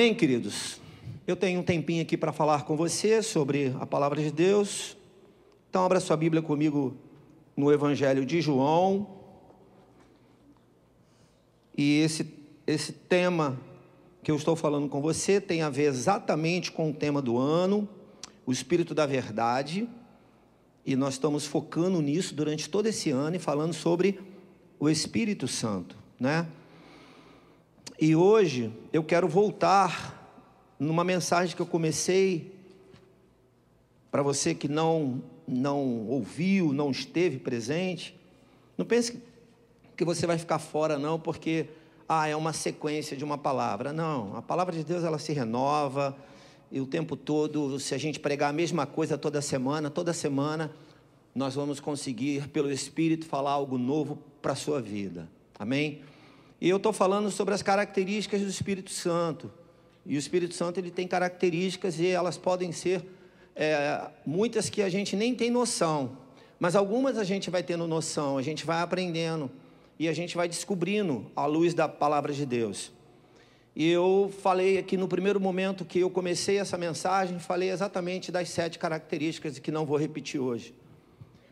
Amém, queridos? Eu tenho um tempinho aqui para falar com você sobre a palavra de Deus. Então, abra sua Bíblia comigo no Evangelho de João. E esse, esse tema que eu estou falando com você tem a ver exatamente com o tema do ano, o Espírito da Verdade. E nós estamos focando nisso durante todo esse ano e falando sobre o Espírito Santo, né? E hoje eu quero voltar numa mensagem que eu comecei para você que não não ouviu, não esteve presente. Não pense que você vai ficar fora não, porque ah, é uma sequência de uma palavra. Não, a palavra de Deus ela se renova e o tempo todo, se a gente pregar a mesma coisa toda semana, toda semana nós vamos conseguir pelo Espírito falar algo novo para a sua vida. Amém? E eu estou falando sobre as características do Espírito Santo. E o Espírito Santo ele tem características e elas podem ser é, muitas que a gente nem tem noção, mas algumas a gente vai tendo noção, a gente vai aprendendo e a gente vai descobrindo à luz da palavra de Deus. E eu falei aqui no primeiro momento que eu comecei essa mensagem, falei exatamente das sete características que não vou repetir hoje,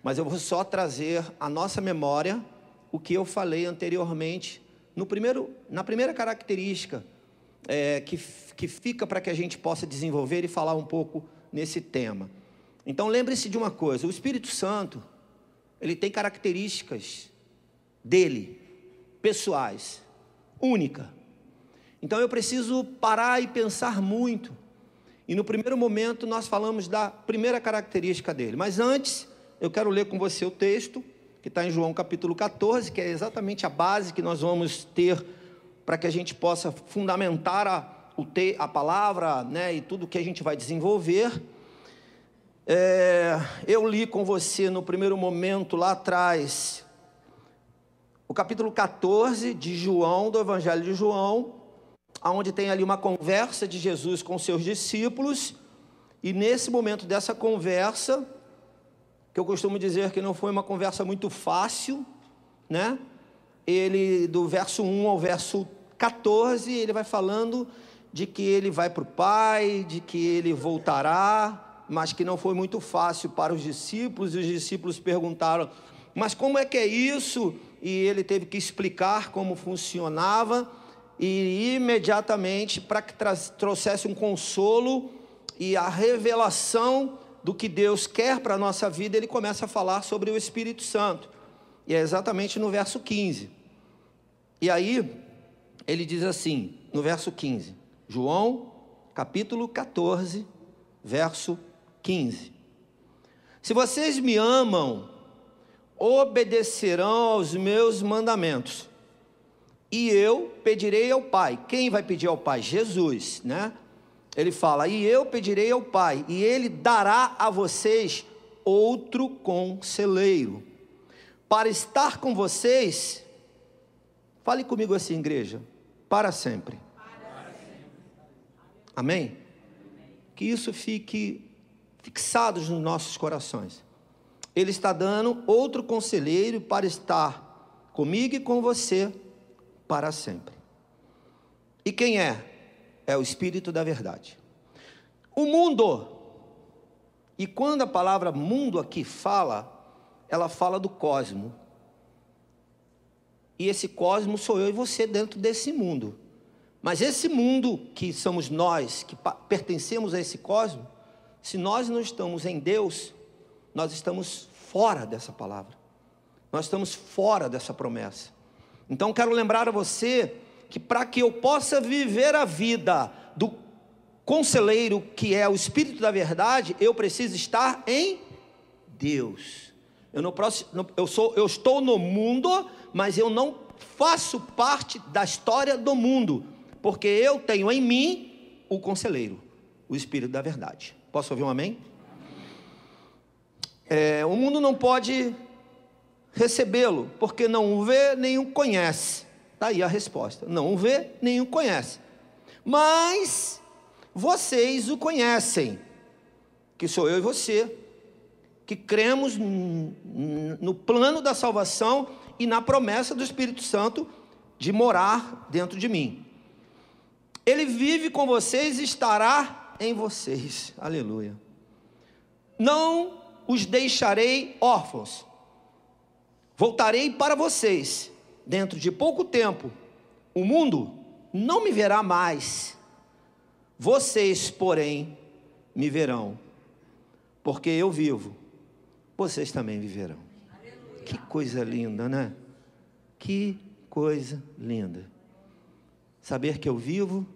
mas eu vou só trazer à nossa memória o que eu falei anteriormente no primeiro, na primeira característica é, que, que fica para que a gente possa desenvolver e falar um pouco nesse tema. Então lembre-se de uma coisa: o Espírito Santo, ele tem características dele, pessoais, única. Então eu preciso parar e pensar muito. E no primeiro momento nós falamos da primeira característica dele. Mas antes, eu quero ler com você o texto que está em João capítulo 14, que é exatamente a base que nós vamos ter para que a gente possa fundamentar a, o te, a palavra né, e tudo que a gente vai desenvolver. É, eu li com você no primeiro momento lá atrás o capítulo 14 de João, do Evangelho de João, onde tem ali uma conversa de Jesus com seus discípulos, e nesse momento dessa conversa, que eu costumo dizer que não foi uma conversa muito fácil, né? Ele, do verso 1 ao verso 14, ele vai falando de que ele vai para o Pai, de que ele voltará, mas que não foi muito fácil para os discípulos, e os discípulos perguntaram: Mas como é que é isso? E ele teve que explicar como funcionava, e imediatamente, para que trouxesse um consolo e a revelação do que Deus quer para a nossa vida, ele começa a falar sobre o Espírito Santo. E é exatamente no verso 15. E aí, ele diz assim, no verso 15, João, capítulo 14, verso 15: Se vocês me amam, obedecerão aos meus mandamentos, e eu pedirei ao Pai. Quem vai pedir ao Pai? Jesus, né? Ele fala: E eu pedirei ao Pai, e ele dará a vocês outro conselheiro, para estar com vocês. Fale comigo assim, igreja, para sempre. Amém? Que isso fique fixado nos nossos corações. Ele está dando outro conselheiro para estar comigo e com você para sempre. E quem é? É o Espírito da Verdade. O mundo, e quando a palavra mundo aqui fala, ela fala do cosmo. E esse cosmo sou eu e você dentro desse mundo. Mas esse mundo que somos nós, que pertencemos a esse cosmo, se nós não estamos em Deus, nós estamos fora dessa palavra. Nós estamos fora dessa promessa. Então quero lembrar a você que para que eu possa viver a vida do conselheiro, que é o Espírito da Verdade, eu preciso estar em Deus. Eu não eu sou, eu estou no mundo, mas eu não faço parte da história do mundo, porque eu tenho em mim o conselheiro, o Espírito da Verdade. Posso ouvir um amém? É, o mundo não pode recebê-lo, porque não o vê nem o conhece. Está aí a resposta. Não o vê, nem o conhece. Mas vocês o conhecem, que sou eu e você, que cremos no plano da salvação e na promessa do Espírito Santo de morar dentro de mim. Ele vive com vocês e estará em vocês. Aleluia. Não os deixarei órfãos. Voltarei para vocês dentro de pouco tempo. O mundo não me verá mais. Vocês, porém, me verão. Porque eu vivo, vocês também viverão. Aleluia. Que coisa linda, né? Que coisa linda. Saber que eu vivo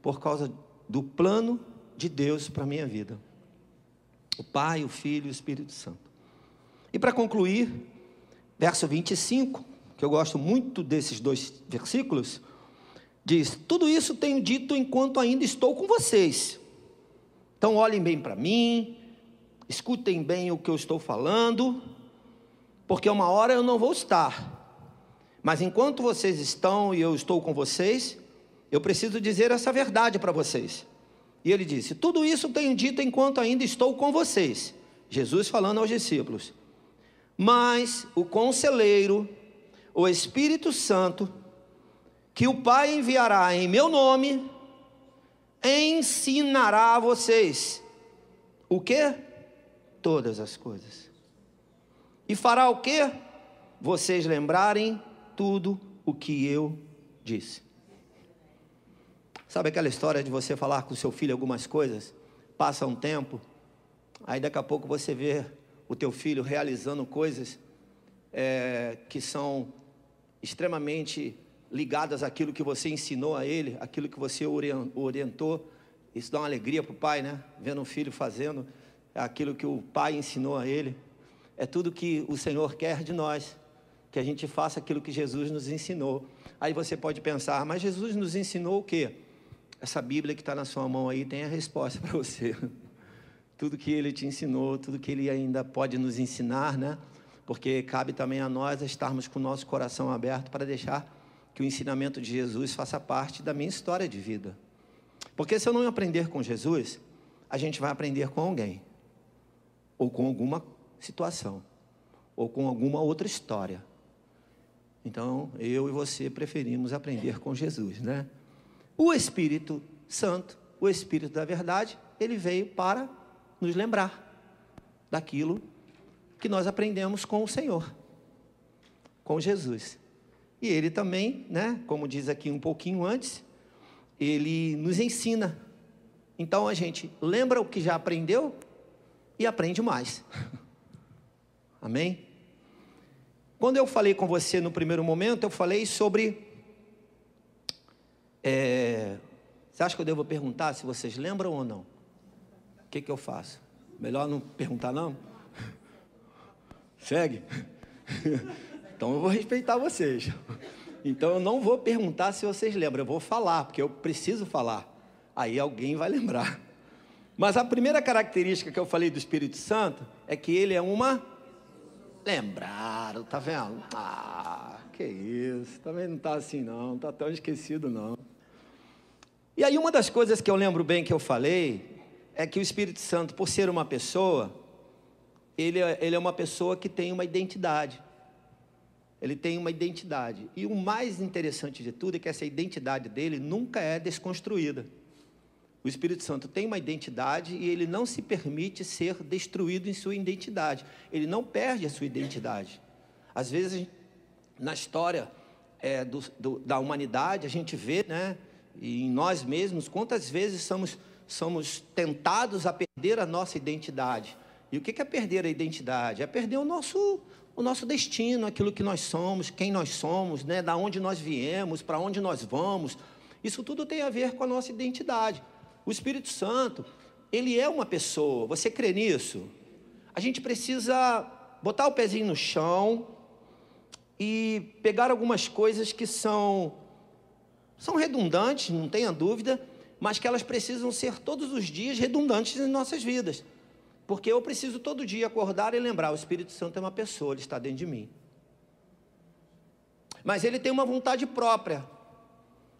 por causa do plano de Deus para a minha vida. O Pai, o Filho e o Espírito Santo. E para concluir, verso 25, que eu gosto muito desses dois versículos, diz: Tudo isso tenho dito enquanto ainda estou com vocês. Então olhem bem para mim, escutem bem o que eu estou falando, porque uma hora eu não vou estar. Mas enquanto vocês estão e eu estou com vocês, eu preciso dizer essa verdade para vocês. E ele disse: Tudo isso tenho dito enquanto ainda estou com vocês. Jesus falando aos discípulos. Mas o conselheiro, o Espírito Santo, que o Pai enviará em meu nome, ensinará a vocês o que? Todas as coisas. E fará o que? Vocês lembrarem tudo o que eu disse. Sabe aquela história de você falar com seu filho algumas coisas? Passa um tempo, aí daqui a pouco você vê o teu filho realizando coisas é, que são extremamente ligadas àquilo que você ensinou a ele, aquilo que você orientou. Isso dá uma alegria para o pai, né? Vendo o filho fazendo aquilo que o pai ensinou a ele. É tudo que o Senhor quer de nós, que a gente faça aquilo que Jesus nos ensinou. Aí você pode pensar, mas Jesus nos ensinou o quê? Essa Bíblia que está na sua mão aí tem a resposta para você. Tudo que ele te ensinou, tudo que ele ainda pode nos ensinar, né? Porque cabe também a nós estarmos com o nosso coração aberto para deixar que o ensinamento de Jesus faça parte da minha história de vida. Porque se eu não aprender com Jesus, a gente vai aprender com alguém, ou com alguma situação, ou com alguma outra história. Então, eu e você preferimos aprender com Jesus, né? O Espírito Santo, o Espírito da verdade, ele veio para nos lembrar daquilo que nós aprendemos com o Senhor, com Jesus. E ele também, né, como diz aqui um pouquinho antes, ele nos ensina. Então a gente lembra o que já aprendeu e aprende mais. Amém? Quando eu falei com você no primeiro momento, eu falei sobre é, você acha que eu devo perguntar se vocês lembram ou não? O que, que eu faço? Melhor não perguntar, não? Segue? Então eu vou respeitar vocês. Então eu não vou perguntar se vocês lembram, eu vou falar, porque eu preciso falar. Aí alguém vai lembrar. Mas a primeira característica que eu falei do Espírito Santo é que ele é uma. Lembraram, tá vendo? Ah, que isso. Também não está assim, não. Não está tão esquecido, não. E aí, uma das coisas que eu lembro bem que eu falei é que o Espírito Santo, por ser uma pessoa, ele é, ele é uma pessoa que tem uma identidade. Ele tem uma identidade. E o mais interessante de tudo é que essa identidade dele nunca é desconstruída. O Espírito Santo tem uma identidade e ele não se permite ser destruído em sua identidade. Ele não perde a sua identidade. Às vezes, na história é, do, do, da humanidade, a gente vê, né? em nós mesmos, quantas vezes somos, somos tentados a perder a nossa identidade. E o que é perder a identidade? É perder o nosso, o nosso destino, aquilo que nós somos, quem nós somos, né? da onde nós viemos, para onde nós vamos. Isso tudo tem a ver com a nossa identidade. O Espírito Santo, ele é uma pessoa, você crê nisso? A gente precisa botar o pezinho no chão e pegar algumas coisas que são são redundantes, não tenha dúvida, mas que elas precisam ser todos os dias redundantes em nossas vidas. Porque eu preciso todo dia acordar e lembrar: o Espírito Santo é uma pessoa, ele está dentro de mim. Mas ele tem uma vontade própria,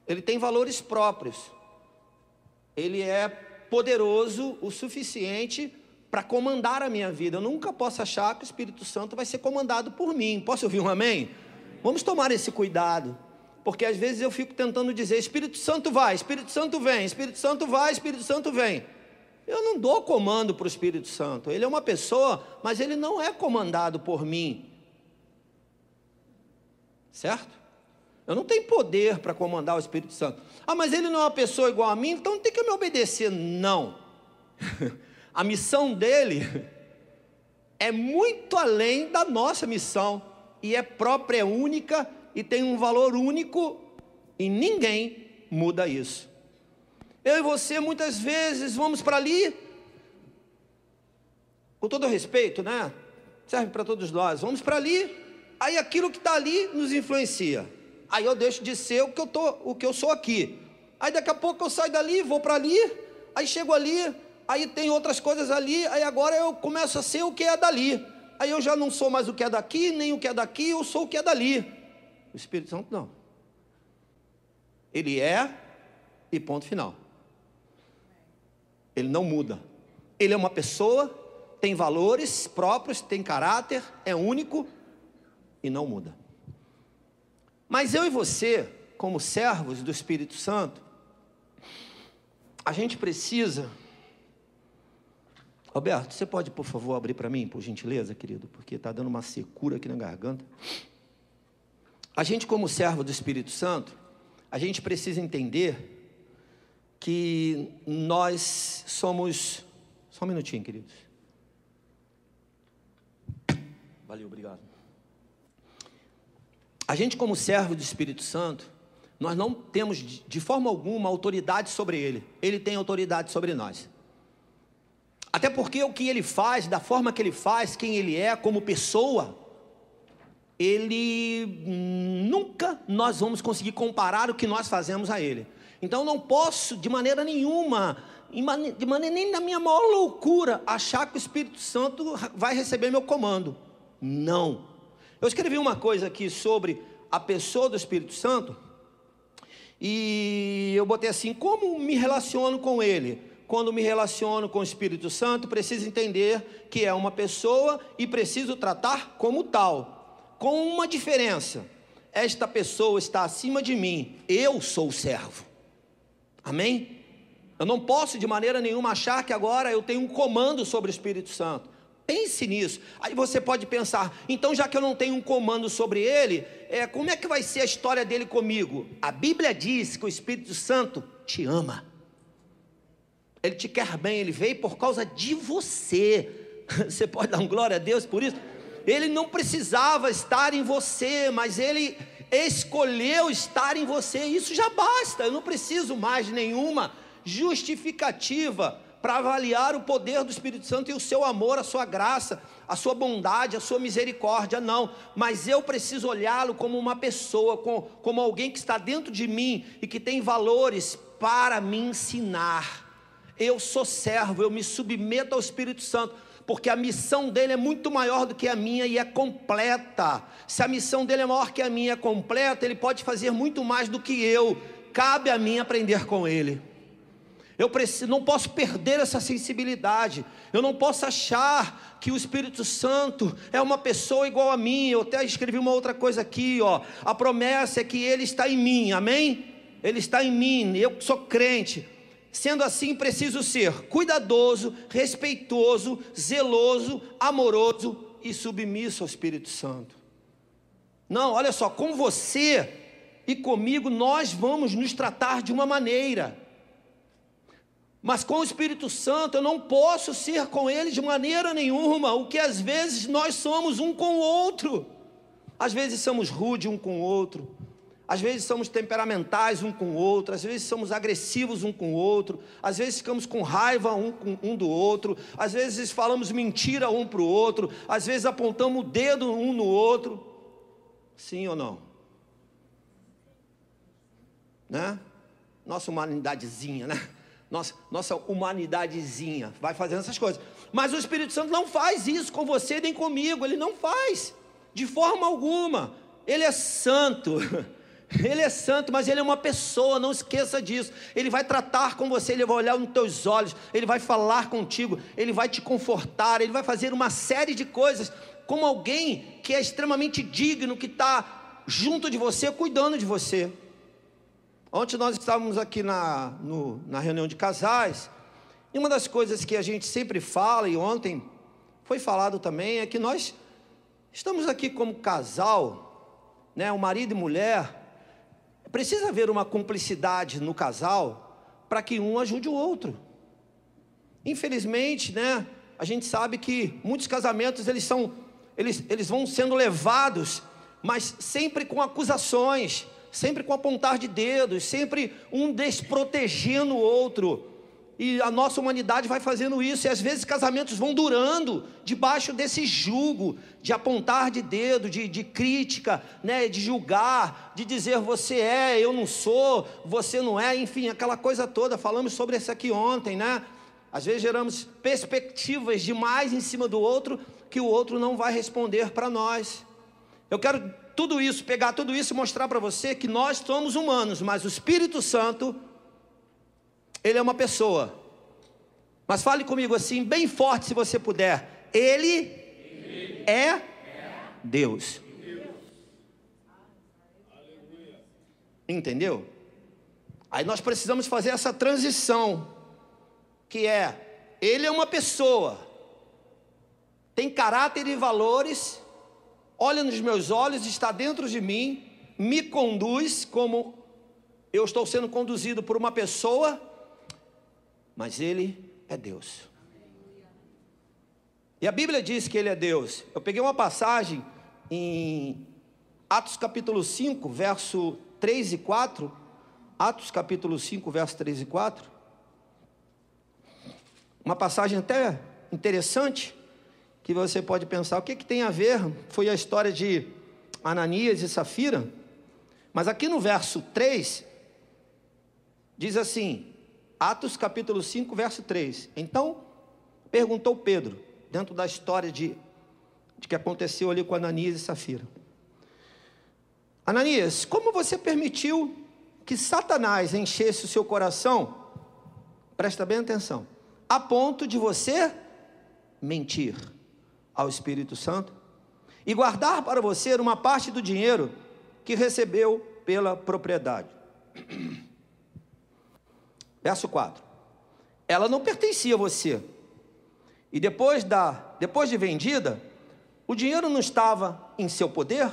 ele tem valores próprios, ele é poderoso o suficiente para comandar a minha vida. Eu nunca posso achar que o Espírito Santo vai ser comandado por mim. Posso ouvir um amém? Vamos tomar esse cuidado Porque às vezes eu fico tentando dizer: Espírito Santo vai, Espírito Santo vem, Espírito Santo vai, Espírito Santo vem. Eu não dou comando para o Espírito Santo. Ele é uma pessoa, mas ele não é comandado por mim. Certo? Eu não tenho poder para comandar o Espírito Santo. Ah, mas ele não é uma pessoa igual a mim, então tem que me obedecer. Não. a missão dele é muito além da nossa missão e é própria, é única e tem um valor único e ninguém muda isso. Eu e você muitas vezes vamos para ali, com todo respeito, né? Serve para todos nós. Vamos para ali, aí aquilo que está ali nos influencia. Aí eu deixo de ser o que eu tô, o que eu sou aqui. Aí daqui a pouco eu saio dali, vou para ali, aí chego ali, aí tem outras coisas ali, aí agora eu começo a ser o que é dali. Aí eu já não sou mais o que é daqui, nem o que é daqui, eu sou o que é dali. O Espírito Santo não. Ele é e ponto final. Ele não muda. Ele é uma pessoa, tem valores próprios, tem caráter, é único e não muda. Mas eu e você, como servos do Espírito Santo, a gente precisa. Roberto, você pode, por favor, abrir para mim, por gentileza, querido, porque está dando uma secura aqui na garganta. A gente, como servo do Espírito Santo, a gente precisa entender que nós somos. Só um minutinho, queridos. Valeu, obrigado. A gente, como servo do Espírito Santo, nós não temos de forma alguma autoridade sobre ele, ele tem autoridade sobre nós. Até porque o que ele faz, da forma que ele faz, quem ele é como pessoa, ele nunca nós vamos conseguir comparar o que nós fazemos a ele. Então não posso de maneira nenhuma, de maneira nem na minha maior loucura, achar que o Espírito Santo vai receber meu comando. Não. Eu escrevi uma coisa aqui sobre a pessoa do Espírito Santo e eu botei assim: como me relaciono com ele? Quando me relaciono com o Espírito Santo, preciso entender que é uma pessoa e preciso tratar como tal com uma diferença: esta pessoa está acima de mim, eu sou o servo. Amém? Eu não posso de maneira nenhuma achar que agora eu tenho um comando sobre o Espírito Santo. Pense nisso. Aí você pode pensar, então já que eu não tenho um comando sobre ele, é, como é que vai ser a história dele comigo? A Bíblia diz que o Espírito Santo te ama. Ele te quer bem, ele veio por causa de você. Você pode dar um glória a Deus por isso? ele não precisava estar em você, mas ele escolheu estar em você. Isso já basta. Eu não preciso mais nenhuma justificativa para avaliar o poder do Espírito Santo e o seu amor, a sua graça, a sua bondade, a sua misericórdia, não. Mas eu preciso olhá-lo como uma pessoa, como alguém que está dentro de mim e que tem valores para me ensinar. Eu sou servo, eu me submeto ao Espírito Santo porque a missão dele é muito maior do que a minha e é completa. Se a missão dele é maior que a minha é completa, ele pode fazer muito mais do que eu. Cabe a mim aprender com ele. Eu preciso, não posso perder essa sensibilidade. Eu não posso achar que o Espírito Santo é uma pessoa igual a mim. Eu até escrevi uma outra coisa aqui, ó. A promessa é que ele está em mim. Amém? Ele está em mim. Eu sou crente. Sendo assim, preciso ser cuidadoso, respeitoso, zeloso, amoroso e submisso ao Espírito Santo. Não, olha só, com você e comigo nós vamos nos tratar de uma maneira. Mas com o Espírito Santo eu não posso ser com ele de maneira nenhuma, o que às vezes nós somos um com o outro. Às vezes somos rude um com o outro, às vezes somos temperamentais um com o outro, às vezes somos agressivos um com o outro, às vezes ficamos com raiva um, com, um do outro, às vezes falamos mentira um para o outro, às vezes apontamos o dedo um no outro. Sim ou não? Né? Nossa humanidadezinha, né? Nossa, nossa humanidadezinha vai fazendo essas coisas. Mas o Espírito Santo não faz isso com você nem comigo, ele não faz, de forma alguma. Ele é santo. Ele é santo, mas ele é uma pessoa, não esqueça disso. Ele vai tratar com você, ele vai olhar nos teus olhos, ele vai falar contigo, ele vai te confortar, ele vai fazer uma série de coisas como alguém que é extremamente digno, que está junto de você, cuidando de você. Ontem nós estávamos aqui na, no, na reunião de casais, e uma das coisas que a gente sempre fala, e ontem foi falado também, é que nós estamos aqui como casal, né, o marido e mulher, precisa haver uma cumplicidade no casal para que um ajude o outro. Infelizmente, né, a gente sabe que muitos casamentos eles são eles, eles vão sendo levados, mas sempre com acusações, sempre com apontar de dedos, sempre um desprotegendo o outro. E a nossa humanidade vai fazendo isso, e às vezes casamentos vão durando debaixo desse jugo de apontar de dedo, de, de crítica, né, de julgar, de dizer você é, eu não sou, você não é, enfim, aquela coisa toda. Falamos sobre isso aqui ontem, né? Às vezes geramos perspectivas demais em cima do outro que o outro não vai responder para nós. Eu quero tudo isso, pegar tudo isso e mostrar para você que nós somos humanos, mas o Espírito Santo, ele é uma pessoa. Mas fale comigo assim, bem forte se você puder. Ele, é Deus. Entendeu? Aí nós precisamos fazer essa transição que é, ele é uma pessoa, tem caráter e valores, olha nos meus olhos, está dentro de mim, me conduz como eu estou sendo conduzido por uma pessoa, mas ele é Deus. E a Bíblia diz que ele é Deus. Eu peguei uma passagem em Atos capítulo 5, verso 3 e 4. Atos capítulo 5, verso 3 e 4 uma passagem até interessante, que você pode pensar, o que, que tem a ver? Foi a história de Ananias e Safira. Mas aqui no verso 3, diz assim, Atos capítulo 5, verso 3. Então, perguntou Pedro, dentro da história de, de que aconteceu ali com Ananias e Safira. Ananias, como você permitiu que Satanás enchesse o seu coração? Presta bem atenção a ponto de você mentir ao Espírito Santo e guardar para você uma parte do dinheiro que recebeu pela propriedade. Verso 4. Ela não pertencia a você. E depois da depois de vendida, o dinheiro não estava em seu poder?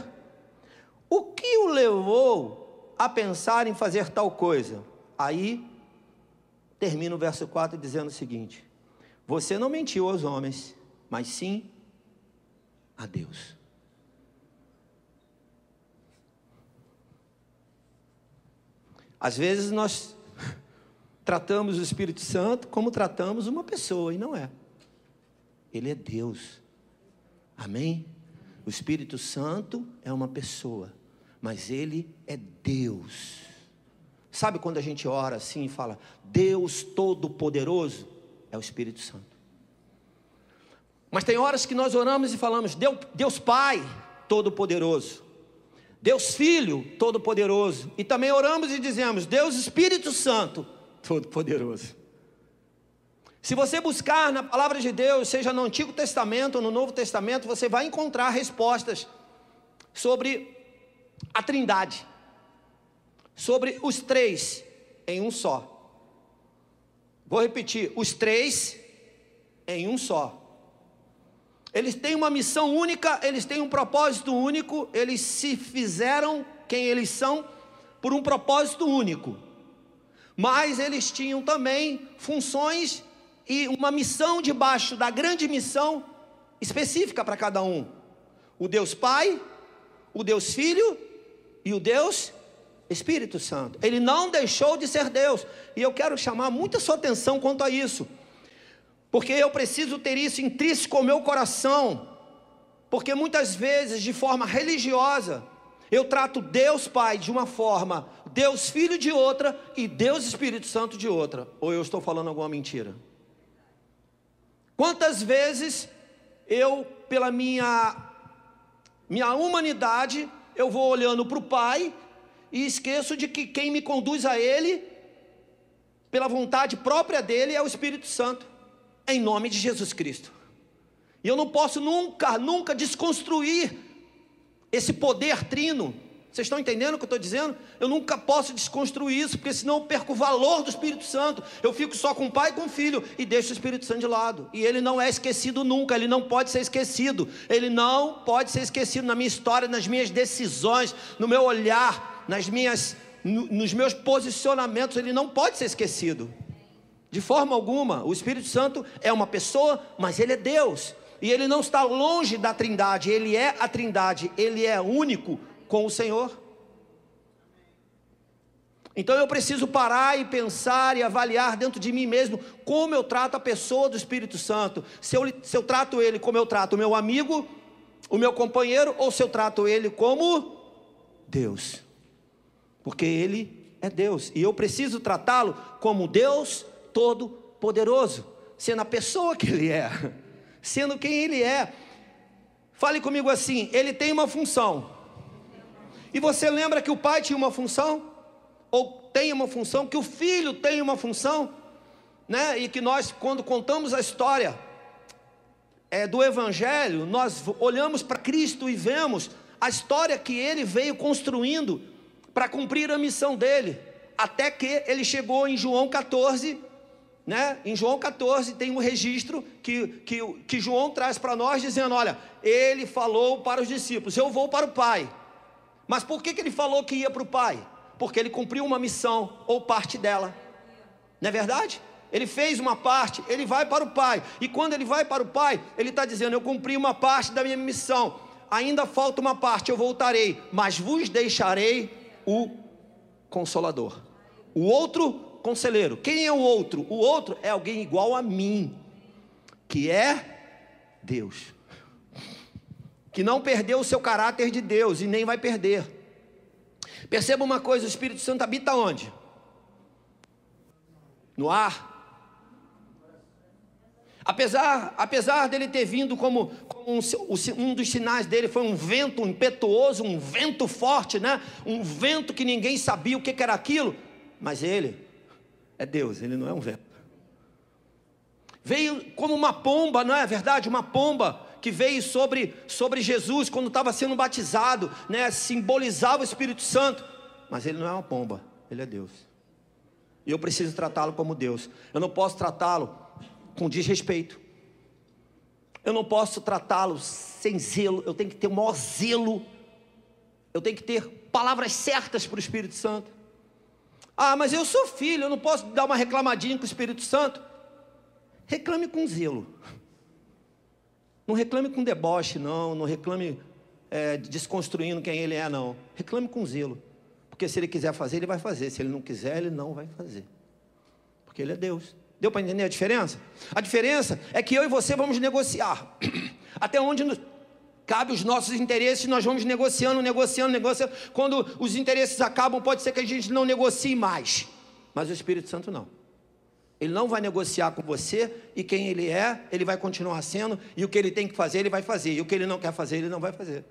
O que o levou a pensar em fazer tal coisa? Aí termina o verso 4 dizendo o seguinte: Você não mentiu aos homens, mas sim a Deus. Às vezes nós tratamos o Espírito Santo como tratamos uma pessoa, e não é. Ele é Deus. Amém? O Espírito Santo é uma pessoa, mas ele é Deus. Sabe quando a gente ora assim e fala, Deus Todo-Poderoso? É o Espírito Santo. Mas tem horas que nós oramos e falamos, Deus, Pai Todo-Poderoso, Deus Filho Todo-Poderoso, e também oramos e dizemos, Deus Espírito Santo Todo-Poderoso. Se você buscar na palavra de Deus, seja no Antigo Testamento ou no Novo Testamento, você vai encontrar respostas sobre a Trindade sobre os três em um só. Vou repetir: os três em um só. Eles têm uma missão única, eles têm um propósito único, eles se fizeram quem eles são por um propósito único. Mas eles tinham também funções e uma missão debaixo da grande missão específica para cada um: o Deus Pai, o Deus Filho e o Deus Espírito Santo. Ele não deixou de ser Deus. E eu quero chamar muita sua atenção quanto a isso. Porque eu preciso ter isso intrínseco ao meu coração. Porque muitas vezes, de forma religiosa, eu trato Deus Pai de uma forma, Deus Filho de outra e Deus Espírito Santo de outra. Ou eu estou falando alguma mentira? Quantas vezes eu, pela minha, minha humanidade, eu vou olhando para o Pai e esqueço de que quem me conduz a Ele, pela vontade própria dele, é o Espírito Santo, em nome de Jesus Cristo. E eu não posso nunca, nunca desconstruir esse poder trino, Vocês estão entendendo o que eu estou dizendo? Eu nunca posso desconstruir isso, porque senão eu perco o valor do Espírito Santo. Eu fico só com o Pai e com o Filho e deixo o Espírito Santo de lado. E ele não é esquecido nunca, ele não pode ser esquecido. Ele não pode ser esquecido na minha história, nas minhas decisões, no meu olhar, nas minhas, nos meus posicionamentos. Ele não pode ser esquecido. De forma alguma. O Espírito Santo é uma pessoa, mas ele é Deus. E ele não está longe da Trindade, ele é a Trindade, ele é único com o Senhor. Então eu preciso parar e pensar e avaliar dentro de mim mesmo como eu trato a pessoa do Espírito Santo. Se eu, se eu trato ele como eu trato o meu amigo, o meu companheiro, ou se eu trato ele como Deus. Porque ele é Deus. E eu preciso tratá-lo como Deus Todo-Poderoso, sendo a pessoa que ele é, sendo quem ele é. Fale comigo assim: ele tem uma função. E você lembra que o pai tinha uma função? Ou tem uma função? Que o filho tem uma função? Né? E que nós, quando contamos a história é, do Evangelho, nós olhamos para Cristo e vemos a história que ele veio construindo para cumprir a missão dele, até que ele chegou em João 14, né? Em João 14 tem um registro que, que, que João traz para nós, dizendo: Olha, ele falou para os discípulos: Eu vou para o Pai. Mas por que, que ele falou que ia para o Pai? Porque ele cumpriu uma missão ou parte dela. Não é verdade? Ele fez uma parte, ele vai para o Pai. E quando ele vai para o Pai, ele está dizendo: Eu cumpri uma parte da minha missão. Ainda falta uma parte, eu voltarei, mas vos deixarei o Consolador. O outro conselheiro. Quem é o outro? O outro é alguém igual a mim, que é Deus que não perdeu o seu caráter de Deus e nem vai perder. Perceba uma coisa: o Espírito Santo habita onde? No ar. Apesar, apesar dele ter vindo como, como um, um, dos sinais dele foi um vento impetuoso, um vento forte, né? Um vento que ninguém sabia o que era aquilo, mas ele é Deus, ele não é um vento. Veio como uma pomba, não é verdade? Uma pomba que veio sobre, sobre Jesus quando estava sendo batizado, né, simbolizava o Espírito Santo, mas ele não é uma pomba, ele é Deus. E eu preciso tratá-lo como Deus. Eu não posso tratá-lo com desrespeito. Eu não posso tratá-lo sem zelo. Eu tenho que ter o maior zelo. Eu tenho que ter palavras certas para o Espírito Santo. Ah, mas eu sou filho, eu não posso dar uma reclamadinha com o Espírito Santo. Reclame com zelo. Não reclame com deboche, não. Não reclame é, desconstruindo quem ele é, não. Reclame com zelo. Porque se ele quiser fazer, ele vai fazer. Se ele não quiser, ele não vai fazer. Porque ele é Deus. Deu para entender a diferença? A diferença é que eu e você vamos negociar. Até onde nos cabe os nossos interesses, nós vamos negociando, negociando, negociando. Quando os interesses acabam, pode ser que a gente não negocie mais. Mas o Espírito Santo não. Ele não vai negociar com você e quem ele é, ele vai continuar sendo, e o que ele tem que fazer, ele vai fazer, e o que ele não quer fazer, ele não vai fazer.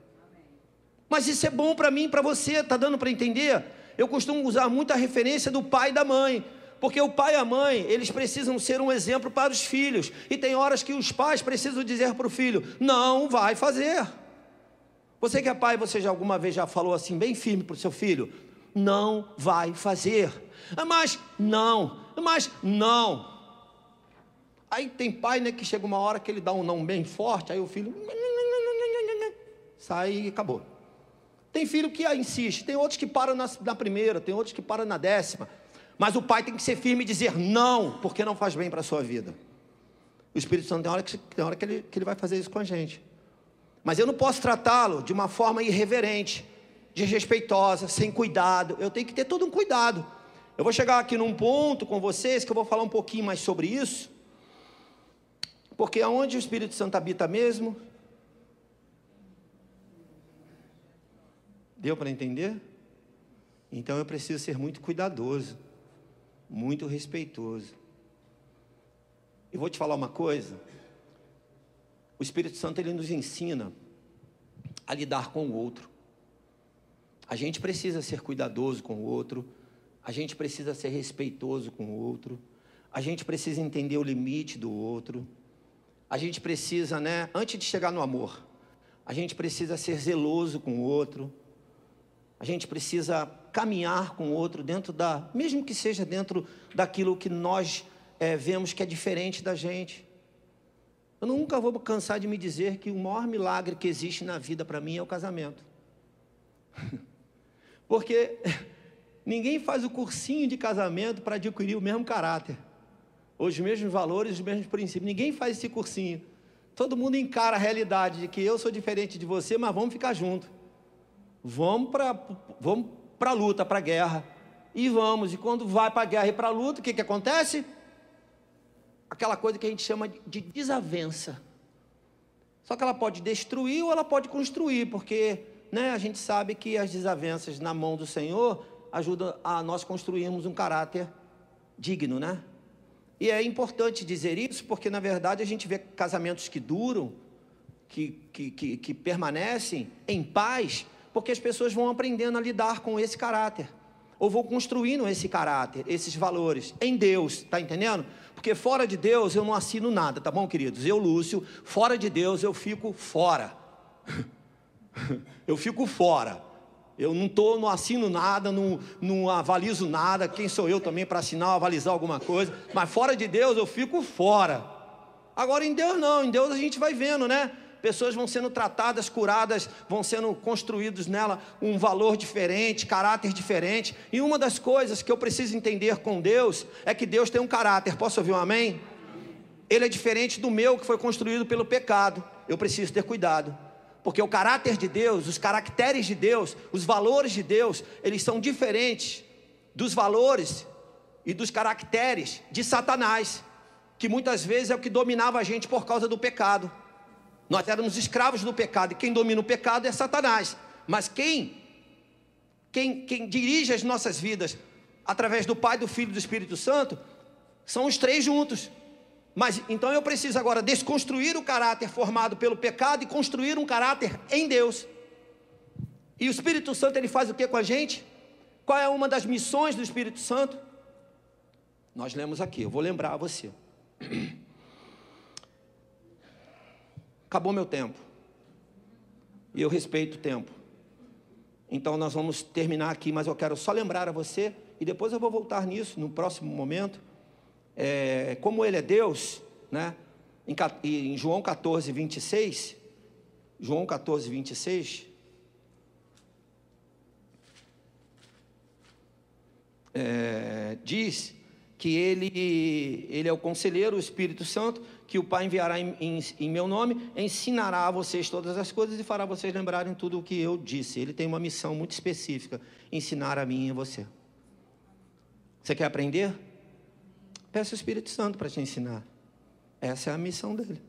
Mas isso é bom para mim, para você, está dando para entender? Eu costumo usar muita referência do pai e da mãe, porque o pai e a mãe, eles precisam ser um exemplo para os filhos, e tem horas que os pais precisam dizer para o filho: não vai fazer. Você que é pai, você já alguma vez já falou assim, bem firme para o seu filho: não vai fazer. Mas não, mas não. Aí tem pai né, que chega uma hora que ele dá um não bem forte, aí o filho sai e acabou. Tem filho que insiste, tem outros que param na, na primeira, tem outros que param na décima. Mas o pai tem que ser firme e dizer não, porque não faz bem para a sua vida. O Espírito Santo tem hora, que, tem hora que, ele, que ele vai fazer isso com a gente. Mas eu não posso tratá-lo de uma forma irreverente, desrespeitosa, sem cuidado. Eu tenho que ter todo um cuidado. Eu vou chegar aqui num ponto com vocês que eu vou falar um pouquinho mais sobre isso. Porque aonde o Espírito Santo habita mesmo? Deu para entender? Então eu preciso ser muito cuidadoso, muito respeitoso. E vou te falar uma coisa. O Espírito Santo ele nos ensina a lidar com o outro. A gente precisa ser cuidadoso com o outro a gente precisa ser respeitoso com o outro. A gente precisa entender o limite do outro. A gente precisa, né, antes de chegar no amor, a gente precisa ser zeloso com o outro. A gente precisa caminhar com o outro dentro da, mesmo que seja dentro daquilo que nós é, vemos que é diferente da gente. Eu nunca vou cansar de me dizer que o maior milagre que existe na vida para mim é o casamento. Porque ninguém faz o cursinho de casamento para adquirir o mesmo caráter, os mesmos valores, os mesmos princípios. Ninguém faz esse cursinho. Todo mundo encara a realidade de que eu sou diferente de você, mas vamos ficar juntos. Vamos para vamos a luta, para a guerra. E vamos. E quando vai para a guerra e para a luta, o que, que acontece? aquela coisa que a gente chama de desavença. Só que ela pode destruir ou ela pode construir, porque né, a gente sabe que as desavenças na mão do Senhor ajudam a nós construirmos um caráter digno, né? E é importante dizer isso, porque na verdade a gente vê casamentos que duram, que, que, que, que permanecem em paz, porque as pessoas vão aprendendo a lidar com esse caráter ou vou construindo esse caráter, esses valores em Deus, tá entendendo? Porque fora de Deus eu não assino nada, tá bom, queridos? Eu, Lúcio, fora de Deus eu fico fora. eu fico fora. Eu não tô, não assino nada, não, não avalizo nada. Quem sou eu também para assinar avalizar alguma coisa? Mas fora de Deus eu fico fora. Agora em Deus não, em Deus a gente vai vendo, né? Pessoas vão sendo tratadas, curadas, vão sendo construídos nela um valor diferente, caráter diferente. E uma das coisas que eu preciso entender com Deus é que Deus tem um caráter. Posso ouvir um amém? Ele é diferente do meu que foi construído pelo pecado. Eu preciso ter cuidado. Porque o caráter de Deus, os caracteres de Deus, os valores de Deus, eles são diferentes dos valores e dos caracteres de Satanás, que muitas vezes é o que dominava a gente por causa do pecado. Nós éramos escravos do pecado, e quem domina o pecado é Satanás. Mas quem, quem, quem dirige as nossas vidas através do Pai, do Filho e do Espírito Santo, são os três juntos. Mas então eu preciso agora desconstruir o caráter formado pelo pecado e construir um caráter em Deus. E o Espírito Santo ele faz o que com a gente? Qual é uma das missões do Espírito Santo? Nós lemos aqui, eu vou lembrar a você. acabou meu tempo. E eu respeito o tempo. Então nós vamos terminar aqui, mas eu quero só lembrar a você, e depois eu vou voltar nisso no próximo momento. É, como ele é Deus, né? Em, em João 14, 26, João 14, 26, é, diz que ele, ele é o conselheiro, o Espírito Santo, que o Pai enviará em, em, em, meu nome, ensinará a vocês todas as coisas e fará vocês lembrarem tudo o que eu disse. Ele tem uma missão muito específica: ensinar a mim e a você. Você quer aprender? Peça o Espírito Santo para te ensinar. Essa é a missão dele.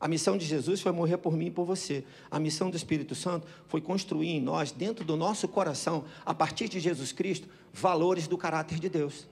A missão de Jesus foi morrer por mim e por você. A missão do Espírito Santo foi construir em nós, dentro do nosso coração, a partir de Jesus Cristo, valores do caráter de Deus.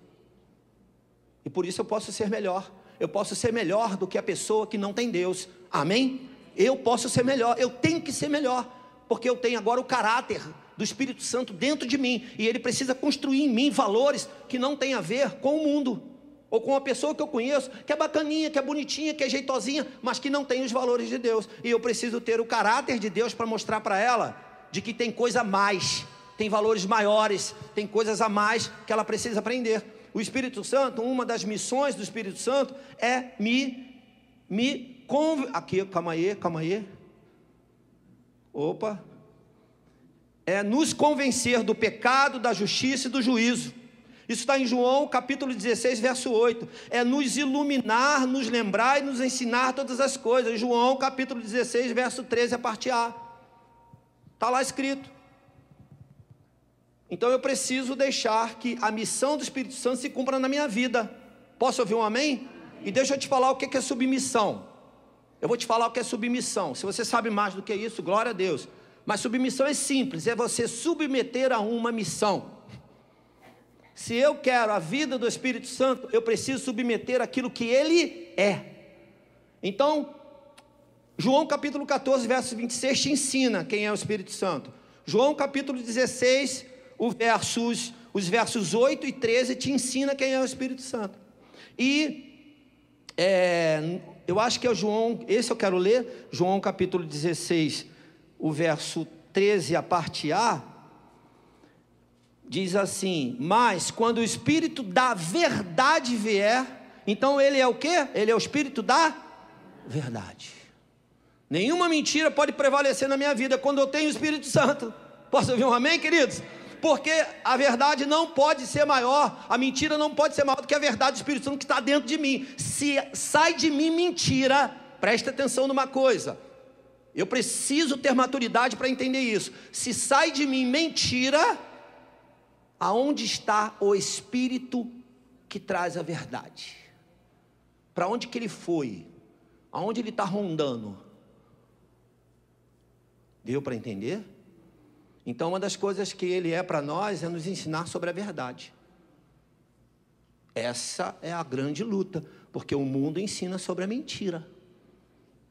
E por isso eu posso ser melhor eu posso ser melhor do que a pessoa que não tem Deus. Amém? Eu posso ser melhor, eu tenho que ser melhor, porque eu tenho agora o caráter do Espírito Santo dentro de mim, e ele precisa construir em mim valores que não têm a ver com o mundo, ou com a pessoa que eu conheço, que é bacaninha, que é bonitinha, que é jeitosinha, mas que não tem os valores de Deus. E eu preciso ter o caráter de Deus para mostrar para ela de que tem coisa a mais, tem valores maiores, tem coisas a mais que ela precisa aprender o Espírito Santo, uma das missões do Espírito Santo é me, me conv... aqui, calma aí, calma aí. Opa. É nos convencer do pecado, da justiça e do juízo. Isso está em João capítulo 16, verso 8. É nos iluminar, nos lembrar e nos ensinar todas as coisas. João capítulo 16, verso 13, a parte A. Está lá escrito. Então eu preciso deixar que a missão do Espírito Santo se cumpra na minha vida. Posso ouvir um amém? E deixa eu te falar o que é submissão. Eu vou te falar o que é submissão. Se você sabe mais do que isso, glória a Deus. Mas submissão é simples, é você submeter a uma missão. Se eu quero a vida do Espírito Santo, eu preciso submeter aquilo que ele é. Então, João capítulo 14, verso 26 te ensina quem é o Espírito Santo. João capítulo 16, versos, os versos 8 e 13 te ensina quem é o Espírito Santo. E é, eu acho que é o João, esse eu quero ler, João capítulo 16, o verso 13, a parte A, diz assim: Mas quando o Espírito da verdade vier, então ele é o que? Ele é o Espírito da verdade. Nenhuma mentira pode prevalecer na minha vida quando eu tenho o Espírito Santo. Posso ouvir um amém, queridos? Porque a verdade não pode ser maior, a mentira não pode ser maior do que a verdade do Espírito Santo que está dentro de mim. Se sai de mim mentira, preste atenção numa coisa. Eu preciso ter maturidade para entender isso. Se sai de mim mentira, aonde está o Espírito que traz a verdade? Para onde que ele foi? Aonde ele está rondando? Deu para entender? Então, uma das coisas que ele é para nós é nos ensinar sobre a verdade. Essa é a grande luta, porque o mundo ensina sobre a mentira.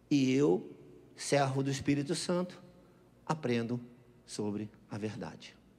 E eu, servo do Espírito Santo, aprendo sobre a verdade.